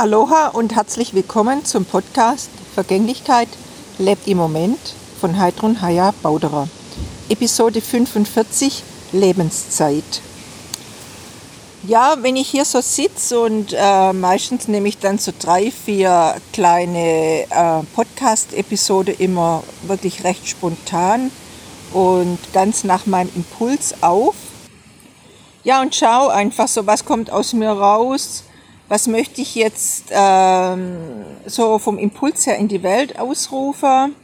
Aloha und herzlich willkommen zum Podcast Vergänglichkeit lebt im Moment von Heidrun Haya Bauderer. Episode 45 Lebenszeit. Ja, wenn ich hier so sitze und äh, meistens nehme ich dann so drei, vier kleine äh, Podcast-Episode immer wirklich recht spontan und ganz nach meinem Impuls auf. Ja, und schau einfach so, was kommt aus mir raus, was möchte ich jetzt ähm, so vom Impuls her in die Welt ausrufen.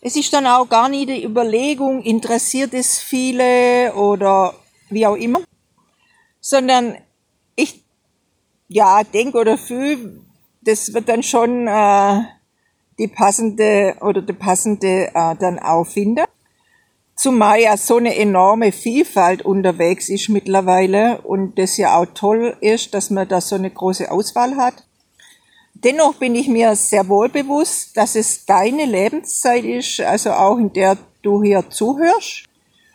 Es ist dann auch gar nie die Überlegung, interessiert es viele oder wie auch immer, sondern ich ja denke oder fühle, das wird dann schon äh, die passende oder der passende äh, dann auch finden. Zumal ja so eine enorme Vielfalt unterwegs ist mittlerweile und das ja auch toll ist, dass man da so eine große Auswahl hat. Dennoch bin ich mir sehr wohl bewusst, dass es deine Lebenszeit ist, also auch in der du hier zuhörst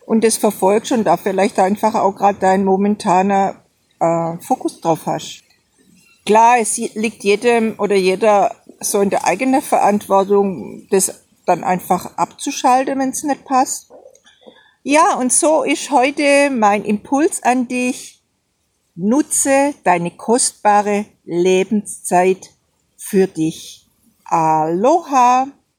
und das verfolgst und da vielleicht einfach auch gerade dein momentaner äh, Fokus drauf hast. Klar, es liegt jedem oder jeder so in der eigenen Verantwortung, das dann einfach abzuschalten, wenn es nicht passt. Ja, und so ist heute mein Impuls an dich. Nutze deine kostbare Lebenszeit für dich. Aloha!